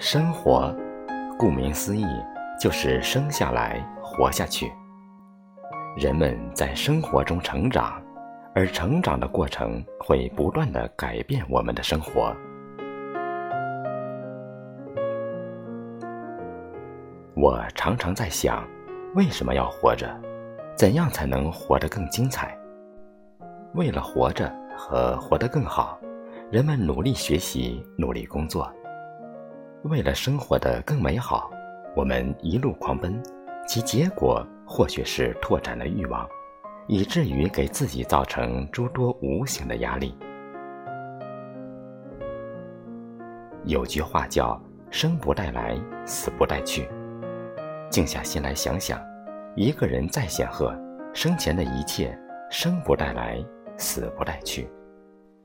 生活，顾名思义，就是生下来活下去。人们在生活中成长，而成长的过程会不断的改变我们的生活。我常常在想，为什么要活着？怎样才能活得更精彩？为了活着和活得更好，人们努力学习，努力工作。为了生活的更美好，我们一路狂奔，其结果或许是拓展了欲望，以至于给自己造成诸多无形的压力。有句话叫“生不带来，死不带去”。静下心来想想，一个人再显赫，生前的一切生不带来，死不带去，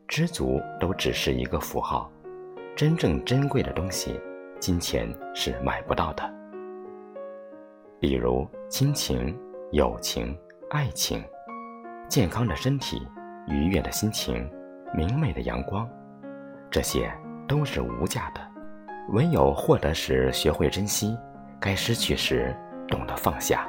知足都只是一个符号。真正珍贵的东西，金钱是买不到的。比如亲情、友情、爱情、健康的身体、愉悦的心情、明媚的阳光，这些都是无价的。唯有获得时学会珍惜，该失去时懂得放下。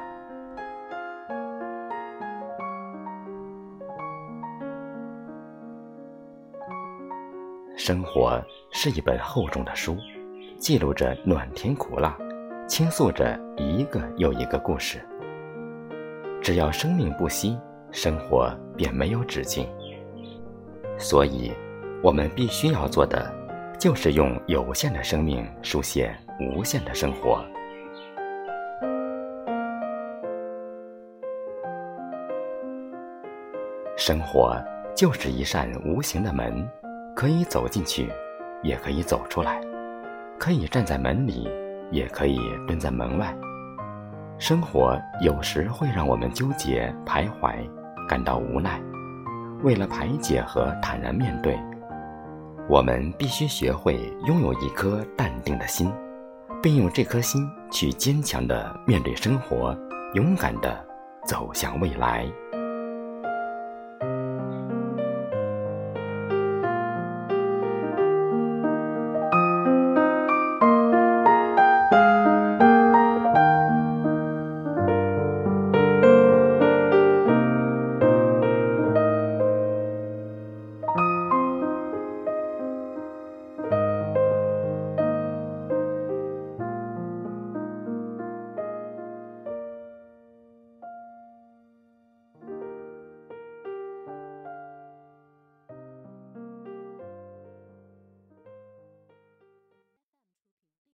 生活是一本厚重的书，记录着暖甜苦辣，倾诉着一个又一个故事。只要生命不息，生活便没有止境。所以，我们必须要做的，就是用有限的生命书写无限的生活。生活就是一扇无形的门。可以走进去，也可以走出来；可以站在门里，也可以蹲在门外。生活有时会让我们纠结、徘徊，感到无奈。为了排解和坦然面对，我们必须学会拥有一颗淡定的心，并用这颗心去坚强地面对生活，勇敢地走向未来。